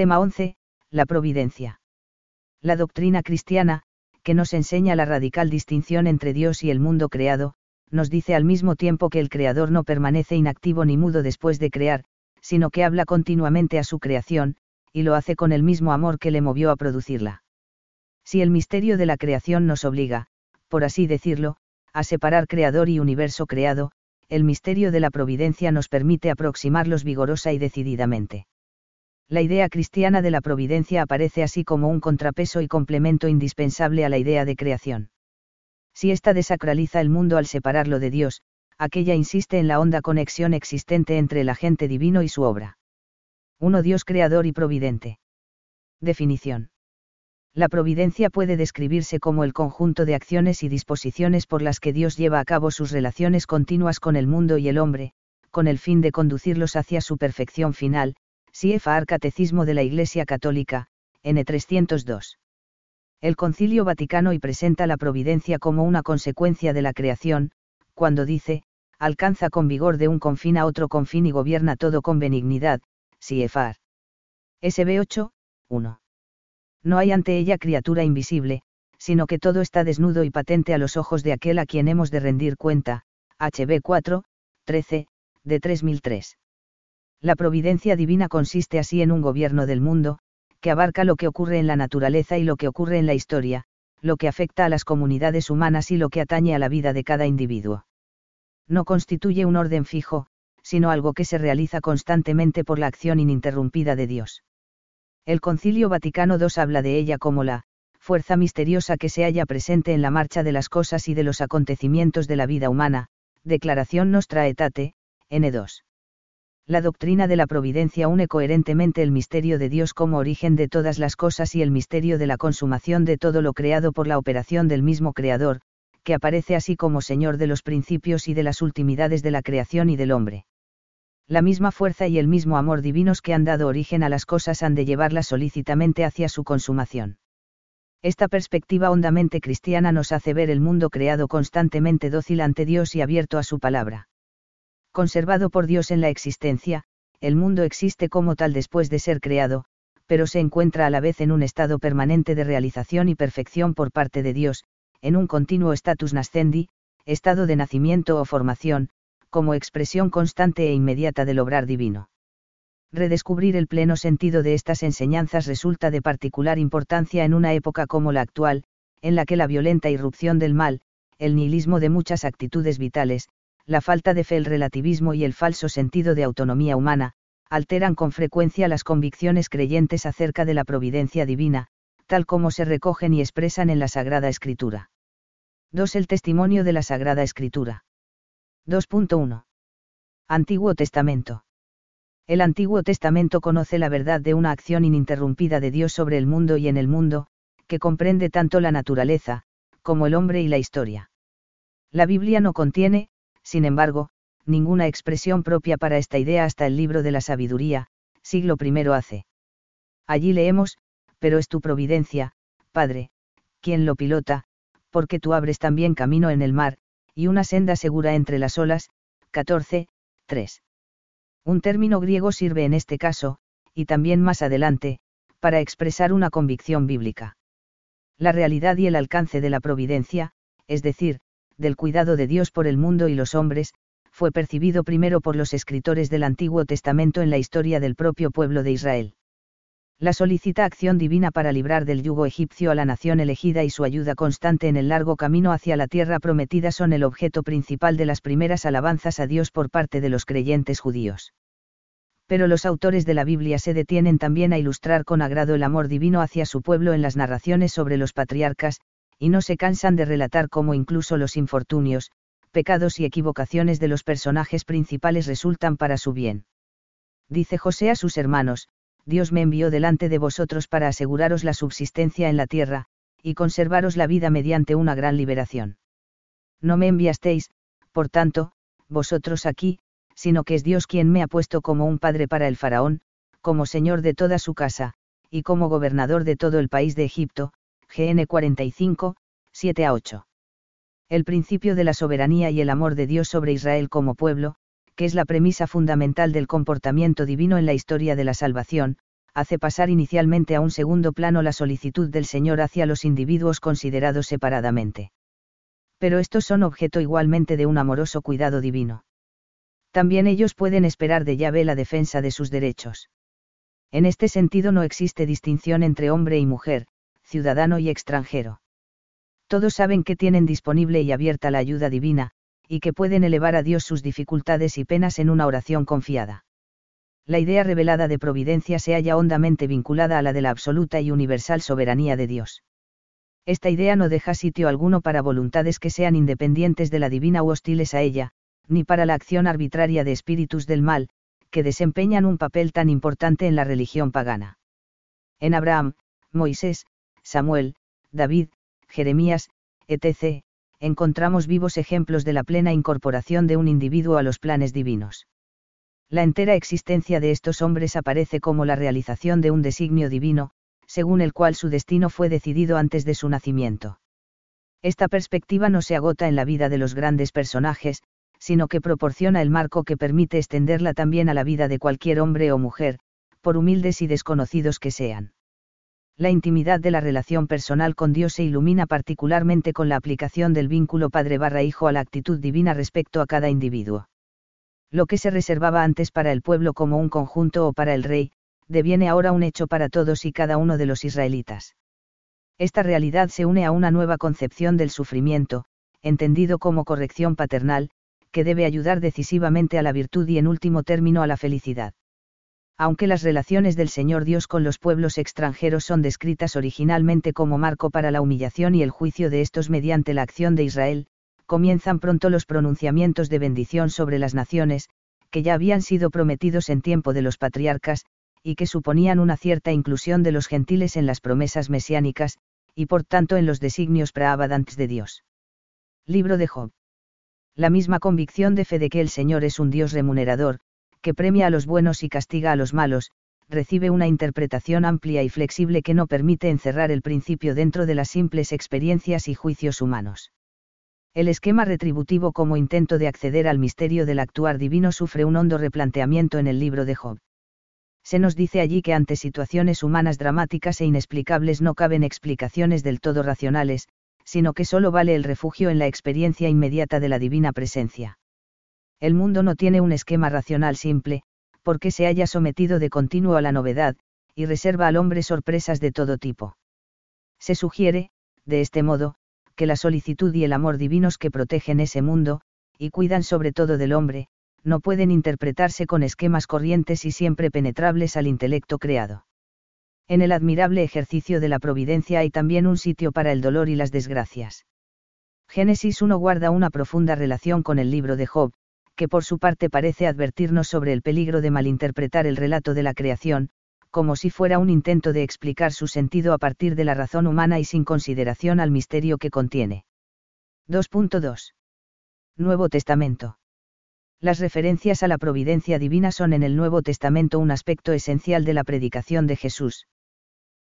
Tema 11. La providencia. La doctrina cristiana, que nos enseña la radical distinción entre Dios y el mundo creado, nos dice al mismo tiempo que el Creador no permanece inactivo ni mudo después de crear, sino que habla continuamente a su creación, y lo hace con el mismo amor que le movió a producirla. Si el misterio de la creación nos obliga, por así decirlo, a separar creador y universo creado, el misterio de la providencia nos permite aproximarlos vigorosa y decididamente. La idea cristiana de la providencia aparece así como un contrapeso y complemento indispensable a la idea de creación. Si ésta desacraliza el mundo al separarlo de Dios, aquella insiste en la honda conexión existente entre el agente divino y su obra. 1 Dios creador y providente. Definición. La providencia puede describirse como el conjunto de acciones y disposiciones por las que Dios lleva a cabo sus relaciones continuas con el mundo y el hombre, con el fin de conducirlos hacia su perfección final, CFAR Catecismo de la Iglesia Católica, N302. El Concilio Vaticano y presenta la providencia como una consecuencia de la creación, cuando dice, alcanza con vigor de un confín a otro confín y gobierna todo con benignidad, CFAR. SB 8, 1 no hay ante ella criatura invisible, sino que todo está desnudo y patente a los ojos de aquel a quien hemos de rendir cuenta, HB 4, 13, de 3003. La providencia divina consiste así en un gobierno del mundo, que abarca lo que ocurre en la naturaleza y lo que ocurre en la historia, lo que afecta a las comunidades humanas y lo que atañe a la vida de cada individuo. No constituye un orden fijo, sino algo que se realiza constantemente por la acción ininterrumpida de Dios. El Concilio Vaticano II habla de ella como la fuerza misteriosa que se halla presente en la marcha de las cosas y de los acontecimientos de la vida humana, Declaración Nostra Aetate, N2. La doctrina de la providencia une coherentemente el misterio de Dios como origen de todas las cosas y el misterio de la consumación de todo lo creado por la operación del mismo Creador, que aparece así como Señor de los principios y de las ultimidades de la creación y del hombre la misma fuerza y el mismo amor divinos que han dado origen a las cosas han de llevarlas solícitamente hacia su consumación. Esta perspectiva hondamente cristiana nos hace ver el mundo creado constantemente dócil ante Dios y abierto a su palabra. Conservado por Dios en la existencia, el mundo existe como tal después de ser creado, pero se encuentra a la vez en un estado permanente de realización y perfección por parte de Dios, en un continuo status nascendi, estado de nacimiento o formación, como expresión constante e inmediata del obrar divino. Redescubrir el pleno sentido de estas enseñanzas resulta de particular importancia en una época como la actual, en la que la violenta irrupción del mal, el nihilismo de muchas actitudes vitales, la falta de fe, el relativismo y el falso sentido de autonomía humana, alteran con frecuencia las convicciones creyentes acerca de la providencia divina, tal como se recogen y expresan en la Sagrada Escritura. 2. El testimonio de la Sagrada Escritura. 2.1. Antiguo Testamento. El Antiguo Testamento conoce la verdad de una acción ininterrumpida de Dios sobre el mundo y en el mundo, que comprende tanto la naturaleza, como el hombre y la historia. La Biblia no contiene, sin embargo, ninguna expresión propia para esta idea hasta el libro de la sabiduría, siglo I hace. Allí leemos, pero es tu providencia, Padre, quien lo pilota, porque tú abres también camino en el mar, y una senda segura entre las olas, 14, 3. Un término griego sirve en este caso, y también más adelante, para expresar una convicción bíblica. La realidad y el alcance de la providencia, es decir, del cuidado de Dios por el mundo y los hombres, fue percibido primero por los escritores del Antiguo Testamento en la historia del propio pueblo de Israel. La solicita acción divina para librar del yugo egipcio a la nación elegida y su ayuda constante en el largo camino hacia la tierra prometida son el objeto principal de las primeras alabanzas a Dios por parte de los creyentes judíos. Pero los autores de la Biblia se detienen también a ilustrar con agrado el amor divino hacia su pueblo en las narraciones sobre los patriarcas, y no se cansan de relatar cómo incluso los infortunios, pecados y equivocaciones de los personajes principales resultan para su bien. Dice José a sus hermanos, Dios me envió delante de vosotros para aseguraros la subsistencia en la tierra, y conservaros la vida mediante una gran liberación. No me enviasteis, por tanto, vosotros aquí, sino que es Dios quien me ha puesto como un padre para el faraón, como señor de toda su casa, y como gobernador de todo el país de Egipto, GN 45, 7 a 8. El principio de la soberanía y el amor de Dios sobre Israel como pueblo, que es la premisa fundamental del comportamiento divino en la historia de la salvación, hace pasar inicialmente a un segundo plano la solicitud del Señor hacia los individuos considerados separadamente. Pero estos son objeto igualmente de un amoroso cuidado divino. También ellos pueden esperar de Yahvé la defensa de sus derechos. En este sentido no existe distinción entre hombre y mujer, ciudadano y extranjero. Todos saben que tienen disponible y abierta la ayuda divina, y que pueden elevar a Dios sus dificultades y penas en una oración confiada. La idea revelada de providencia se halla hondamente vinculada a la de la absoluta y universal soberanía de Dios. Esta idea no deja sitio alguno para voluntades que sean independientes de la divina u hostiles a ella, ni para la acción arbitraria de espíritus del mal, que desempeñan un papel tan importante en la religión pagana. En Abraham, Moisés, Samuel, David, Jeremías, etc., encontramos vivos ejemplos de la plena incorporación de un individuo a los planes divinos. La entera existencia de estos hombres aparece como la realización de un designio divino, según el cual su destino fue decidido antes de su nacimiento. Esta perspectiva no se agota en la vida de los grandes personajes, sino que proporciona el marco que permite extenderla también a la vida de cualquier hombre o mujer, por humildes y desconocidos que sean. La intimidad de la relación personal con Dios se ilumina particularmente con la aplicación del vínculo padre barra hijo a la actitud divina respecto a cada individuo. Lo que se reservaba antes para el pueblo como un conjunto o para el rey, deviene ahora un hecho para todos y cada uno de los israelitas. Esta realidad se une a una nueva concepción del sufrimiento, entendido como corrección paternal, que debe ayudar decisivamente a la virtud y en último término a la felicidad. Aunque las relaciones del Señor Dios con los pueblos extranjeros son descritas originalmente como marco para la humillación y el juicio de estos mediante la acción de Israel, comienzan pronto los pronunciamientos de bendición sobre las naciones, que ya habían sido prometidos en tiempo de los patriarcas, y que suponían una cierta inclusión de los gentiles en las promesas mesiánicas, y por tanto en los designios praabadantes de Dios. Libro de Job la misma convicción de fe de que el Señor es un Dios remunerador, que premia a los buenos y castiga a los malos, recibe una interpretación amplia y flexible que no permite encerrar el principio dentro de las simples experiencias y juicios humanos. El esquema retributivo como intento de acceder al misterio del actuar divino sufre un hondo replanteamiento en el libro de Job. Se nos dice allí que ante situaciones humanas dramáticas e inexplicables no caben explicaciones del todo racionales, sino que solo vale el refugio en la experiencia inmediata de la divina presencia. El mundo no tiene un esquema racional simple, porque se haya sometido de continuo a la novedad, y reserva al hombre sorpresas de todo tipo. Se sugiere, de este modo, que la solicitud y el amor divinos que protegen ese mundo, y cuidan sobre todo del hombre, no pueden interpretarse con esquemas corrientes y siempre penetrables al intelecto creado. En el admirable ejercicio de la providencia hay también un sitio para el dolor y las desgracias. Génesis 1 guarda una profunda relación con el libro de Job, que por su parte parece advertirnos sobre el peligro de malinterpretar el relato de la creación, como si fuera un intento de explicar su sentido a partir de la razón humana y sin consideración al misterio que contiene. 2.2. Nuevo Testamento. Las referencias a la providencia divina son en el Nuevo Testamento un aspecto esencial de la predicación de Jesús.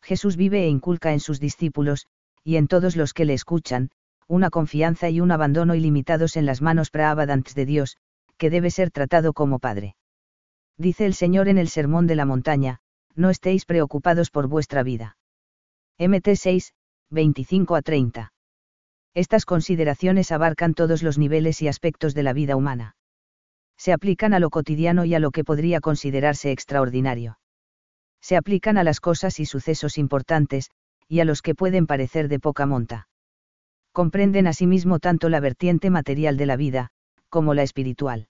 Jesús vive e inculca en sus discípulos, y en todos los que le escuchan, una confianza y un abandono ilimitados en las manos praabadantes de Dios, que debe ser tratado como Padre. Dice el Señor en el Sermón de la Montaña, no estéis preocupados por vuestra vida. MT 6, 25 a 30. Estas consideraciones abarcan todos los niveles y aspectos de la vida humana. Se aplican a lo cotidiano y a lo que podría considerarse extraordinario se aplican a las cosas y sucesos importantes, y a los que pueden parecer de poca monta. Comprenden asimismo tanto la vertiente material de la vida, como la espiritual.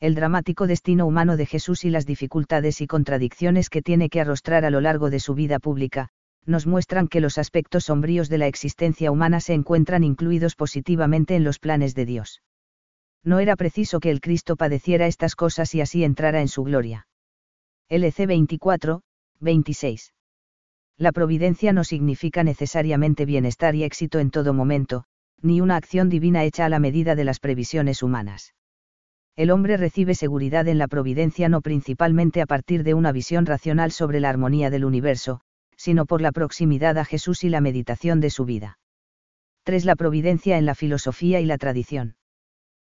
El dramático destino humano de Jesús y las dificultades y contradicciones que tiene que arrostrar a lo largo de su vida pública, nos muestran que los aspectos sombríos de la existencia humana se encuentran incluidos positivamente en los planes de Dios. No era preciso que el Cristo padeciera estas cosas y así entrara en su gloria. LC 24, 26. La providencia no significa necesariamente bienestar y éxito en todo momento, ni una acción divina hecha a la medida de las previsiones humanas. El hombre recibe seguridad en la providencia no principalmente a partir de una visión racional sobre la armonía del universo, sino por la proximidad a Jesús y la meditación de su vida. 3. La providencia en la filosofía y la tradición.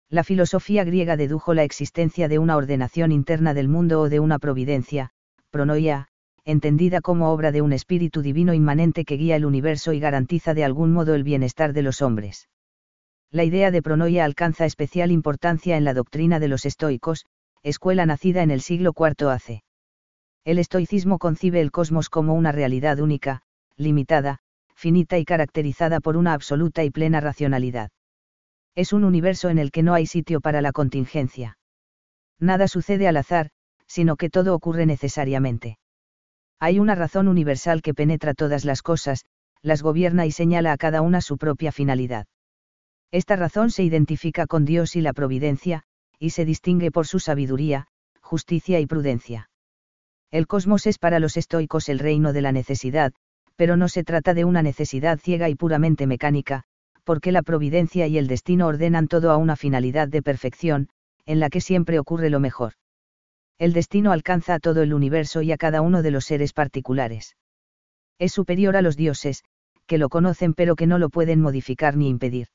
La filosofía griega dedujo la existencia de una ordenación interna del mundo o de una providencia, pronoia, entendida como obra de un espíritu divino inmanente que guía el universo y garantiza de algún modo el bienestar de los hombres. La idea de pronoia alcanza especial importancia en la doctrina de los estoicos, escuela nacida en el siglo IV AC. El estoicismo concibe el cosmos como una realidad única, limitada, finita y caracterizada por una absoluta y plena racionalidad. Es un universo en el que no hay sitio para la contingencia. Nada sucede al azar, sino que todo ocurre necesariamente. Hay una razón universal que penetra todas las cosas, las gobierna y señala a cada una su propia finalidad. Esta razón se identifica con Dios y la providencia, y se distingue por su sabiduría, justicia y prudencia. El cosmos es para los estoicos el reino de la necesidad, pero no se trata de una necesidad ciega y puramente mecánica, porque la providencia y el destino ordenan todo a una finalidad de perfección, en la que siempre ocurre lo mejor el destino alcanza a todo el universo y a cada uno de los seres particulares. Es superior a los dioses, que lo conocen pero que no lo pueden modificar ni impedir.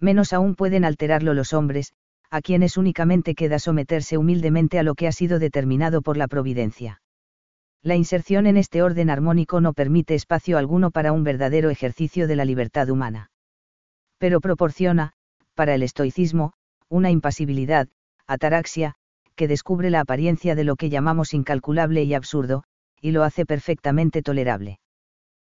Menos aún pueden alterarlo los hombres, a quienes únicamente queda someterse humildemente a lo que ha sido determinado por la providencia. La inserción en este orden armónico no permite espacio alguno para un verdadero ejercicio de la libertad humana. Pero proporciona, para el estoicismo, una impasibilidad, ataraxia, que descubre la apariencia de lo que llamamos incalculable y absurdo, y lo hace perfectamente tolerable.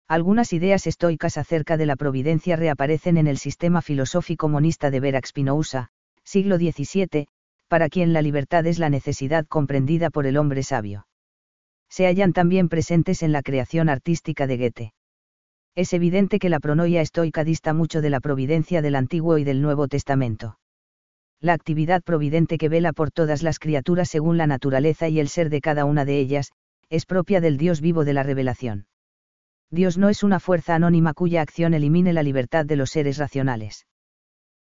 Algunas ideas estoicas acerca de la providencia reaparecen en el sistema filosófico monista de Verax Spinoza, siglo XVII, para quien la libertad es la necesidad comprendida por el hombre sabio. Se hallan también presentes en la creación artística de Goethe. Es evidente que la pronoia estoica dista mucho de la providencia del Antiguo y del Nuevo Testamento la actividad providente que vela por todas las criaturas según la naturaleza y el ser de cada una de ellas, es propia del Dios vivo de la revelación. Dios no es una fuerza anónima cuya acción elimine la libertad de los seres racionales.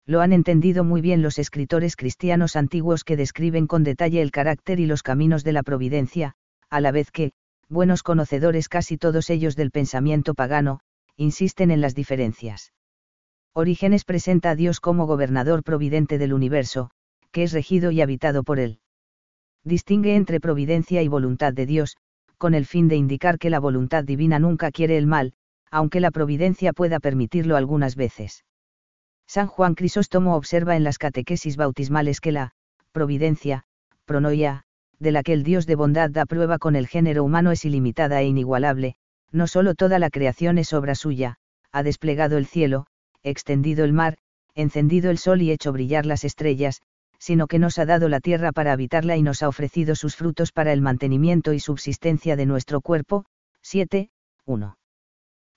Lo han entendido muy bien los escritores cristianos antiguos que describen con detalle el carácter y los caminos de la providencia, a la vez que, buenos conocedores casi todos ellos del pensamiento pagano, insisten en las diferencias. Orígenes presenta a Dios como gobernador providente del universo, que es regido y habitado por él. Distingue entre providencia y voluntad de Dios, con el fin de indicar que la voluntad divina nunca quiere el mal, aunque la providencia pueda permitirlo algunas veces. San Juan Crisóstomo observa en las catequesis bautismales que la providencia, pronoia, de la que el Dios de bondad da prueba con el género humano es ilimitada e inigualable, no solo toda la creación es obra suya, ha desplegado el cielo, extendido el mar, encendido el sol y hecho brillar las estrellas, sino que nos ha dado la tierra para habitarla y nos ha ofrecido sus frutos para el mantenimiento y subsistencia de nuestro cuerpo. 7. 1.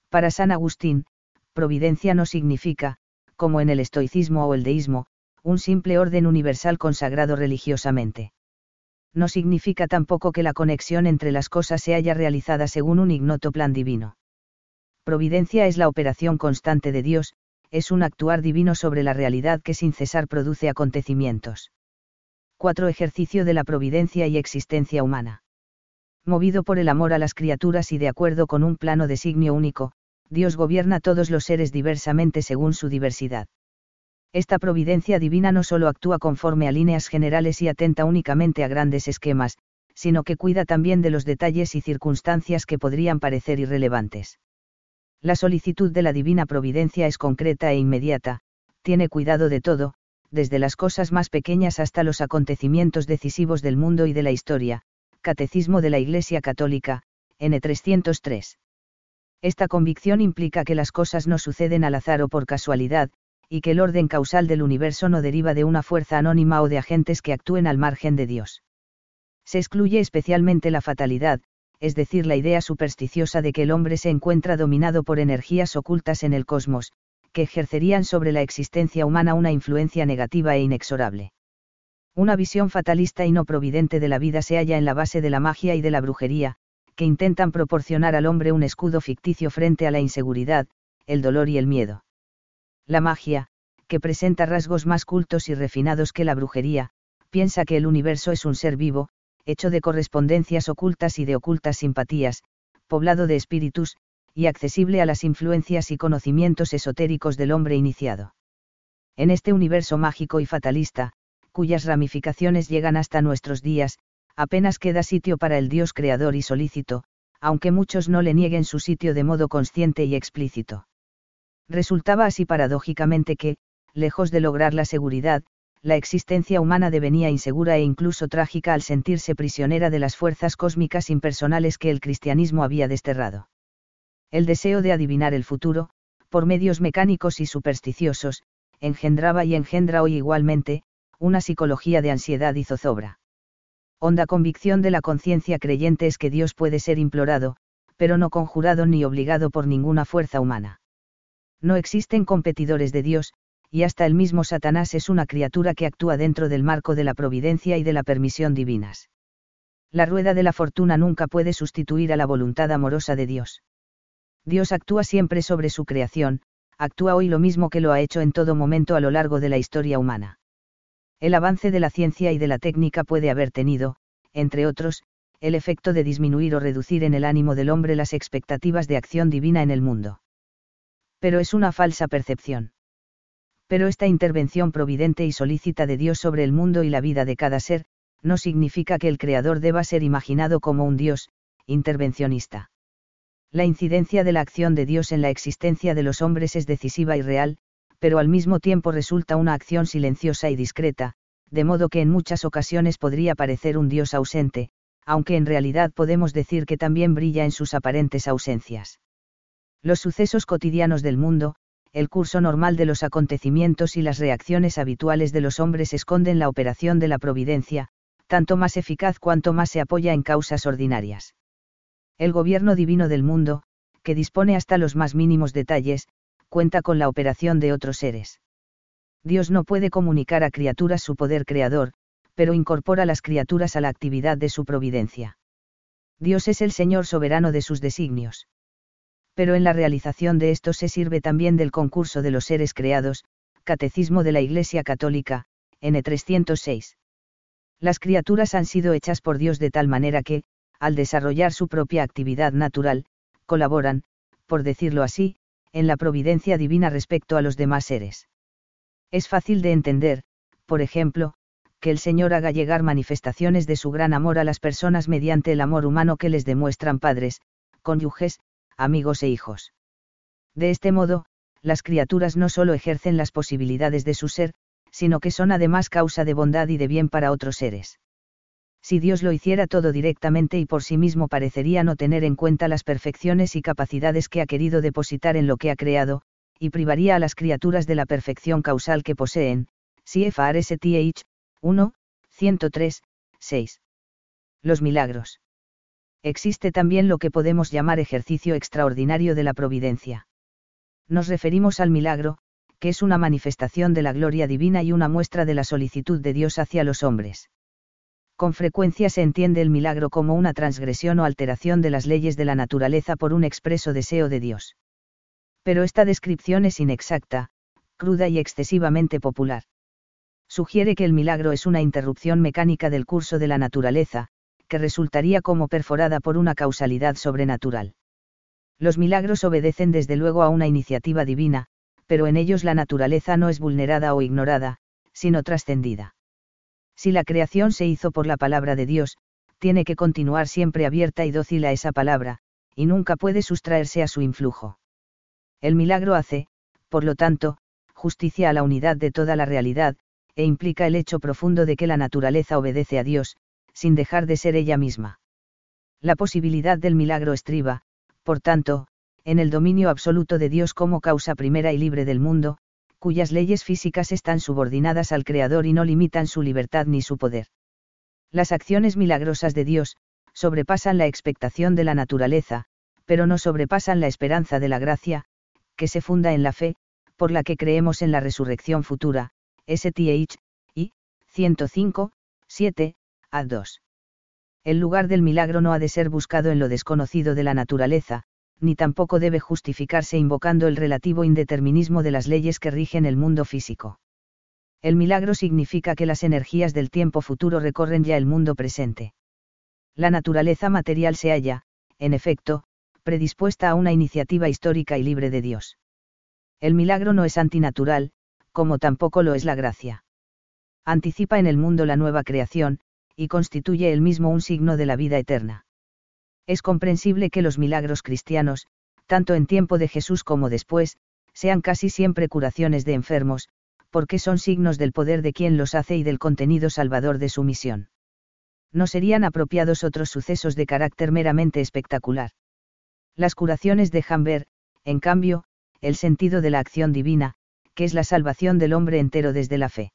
Para San Agustín, providencia no significa, como en el estoicismo o el deísmo, un simple orden universal consagrado religiosamente. No significa tampoco que la conexión entre las cosas se haya realizada según un ignoto plan divino. Providencia es la operación constante de Dios, es un actuar divino sobre la realidad que sin cesar produce acontecimientos. 4. Ejercicio de la providencia y existencia humana. Movido por el amor a las criaturas y de acuerdo con un plano designio único, Dios gobierna todos los seres diversamente según su diversidad. Esta providencia divina no solo actúa conforme a líneas generales y atenta únicamente a grandes esquemas, sino que cuida también de los detalles y circunstancias que podrían parecer irrelevantes. La solicitud de la divina providencia es concreta e inmediata, tiene cuidado de todo, desde las cosas más pequeñas hasta los acontecimientos decisivos del mundo y de la historia. Catecismo de la Iglesia Católica, N303. Esta convicción implica que las cosas no suceden al azar o por casualidad, y que el orden causal del universo no deriva de una fuerza anónima o de agentes que actúen al margen de Dios. Se excluye especialmente la fatalidad, es decir, la idea supersticiosa de que el hombre se encuentra dominado por energías ocultas en el cosmos, que ejercerían sobre la existencia humana una influencia negativa e inexorable. Una visión fatalista y no providente de la vida se halla en la base de la magia y de la brujería, que intentan proporcionar al hombre un escudo ficticio frente a la inseguridad, el dolor y el miedo. La magia, que presenta rasgos más cultos y refinados que la brujería, piensa que el universo es un ser vivo, hecho de correspondencias ocultas y de ocultas simpatías, poblado de espíritus, y accesible a las influencias y conocimientos esotéricos del hombre iniciado. En este universo mágico y fatalista, cuyas ramificaciones llegan hasta nuestros días, apenas queda sitio para el Dios creador y solícito, aunque muchos no le nieguen su sitio de modo consciente y explícito. Resultaba así paradójicamente que, lejos de lograr la seguridad, la existencia humana devenía insegura e incluso trágica al sentirse prisionera de las fuerzas cósmicas impersonales que el cristianismo había desterrado. El deseo de adivinar el futuro, por medios mecánicos y supersticiosos, engendraba y engendra hoy igualmente, una psicología de ansiedad y zozobra. Honda convicción de la conciencia creyente es que Dios puede ser implorado, pero no conjurado ni obligado por ninguna fuerza humana. No existen competidores de Dios, y hasta el mismo Satanás es una criatura que actúa dentro del marco de la providencia y de la permisión divinas. La rueda de la fortuna nunca puede sustituir a la voluntad amorosa de Dios. Dios actúa siempre sobre su creación, actúa hoy lo mismo que lo ha hecho en todo momento a lo largo de la historia humana. El avance de la ciencia y de la técnica puede haber tenido, entre otros, el efecto de disminuir o reducir en el ánimo del hombre las expectativas de acción divina en el mundo. Pero es una falsa percepción. Pero esta intervención providente y solícita de Dios sobre el mundo y la vida de cada ser, no significa que el Creador deba ser imaginado como un Dios, intervencionista. La incidencia de la acción de Dios en la existencia de los hombres es decisiva y real, pero al mismo tiempo resulta una acción silenciosa y discreta, de modo que en muchas ocasiones podría parecer un Dios ausente, aunque en realidad podemos decir que también brilla en sus aparentes ausencias. Los sucesos cotidianos del mundo, el curso normal de los acontecimientos y las reacciones habituales de los hombres esconden la operación de la providencia, tanto más eficaz cuanto más se apoya en causas ordinarias. El gobierno divino del mundo, que dispone hasta los más mínimos detalles, cuenta con la operación de otros seres. Dios no puede comunicar a criaturas su poder creador, pero incorpora las criaturas a la actividad de su providencia. Dios es el Señor soberano de sus designios. Pero en la realización de estos se sirve también del concurso de los seres creados, Catecismo de la Iglesia Católica, N306. Las criaturas han sido hechas por Dios de tal manera que, al desarrollar su propia actividad natural, colaboran, por decirlo así, en la providencia divina respecto a los demás seres. Es fácil de entender, por ejemplo, que el Señor haga llegar manifestaciones de su gran amor a las personas mediante el amor humano que les demuestran padres, cónyuges, amigos e hijos. De este modo, las criaturas no solo ejercen las posibilidades de su ser, sino que son además causa de bondad y de bien para otros seres. Si Dios lo hiciera todo directamente y por sí mismo parecería no tener en cuenta las perfecciones y capacidades que ha querido depositar en lo que ha creado, y privaría a las criaturas de la perfección causal que poseen, CFRSTH, 1, 103, 6. Los milagros. Existe también lo que podemos llamar ejercicio extraordinario de la providencia. Nos referimos al milagro, que es una manifestación de la gloria divina y una muestra de la solicitud de Dios hacia los hombres con frecuencia se entiende el milagro como una transgresión o alteración de las leyes de la naturaleza por un expreso deseo de Dios. Pero esta descripción es inexacta, cruda y excesivamente popular. Sugiere que el milagro es una interrupción mecánica del curso de la naturaleza, que resultaría como perforada por una causalidad sobrenatural. Los milagros obedecen desde luego a una iniciativa divina, pero en ellos la naturaleza no es vulnerada o ignorada, sino trascendida. Si la creación se hizo por la palabra de Dios, tiene que continuar siempre abierta y dócil a esa palabra, y nunca puede sustraerse a su influjo. El milagro hace, por lo tanto, justicia a la unidad de toda la realidad, e implica el hecho profundo de que la naturaleza obedece a Dios, sin dejar de ser ella misma. La posibilidad del milagro estriba, por tanto, en el dominio absoluto de Dios como causa primera y libre del mundo, cuyas leyes físicas están subordinadas al Creador y no limitan su libertad ni su poder. Las acciones milagrosas de Dios, sobrepasan la expectación de la naturaleza, pero no sobrepasan la esperanza de la gracia, que se funda en la fe, por la que creemos en la resurrección futura, STH, y, 105, 7, a 2. El lugar del milagro no ha de ser buscado en lo desconocido de la naturaleza, ni tampoco debe justificarse invocando el relativo indeterminismo de las leyes que rigen el mundo físico. El milagro significa que las energías del tiempo futuro recorren ya el mundo presente. La naturaleza material se halla, en efecto, predispuesta a una iniciativa histórica y libre de Dios. El milagro no es antinatural, como tampoco lo es la gracia. Anticipa en el mundo la nueva creación, y constituye el mismo un signo de la vida eterna. Es comprensible que los milagros cristianos, tanto en tiempo de Jesús como después, sean casi siempre curaciones de enfermos, porque son signos del poder de quien los hace y del contenido salvador de su misión. No serían apropiados otros sucesos de carácter meramente espectacular. Las curaciones dejan ver, en cambio, el sentido de la acción divina, que es la salvación del hombre entero desde la fe.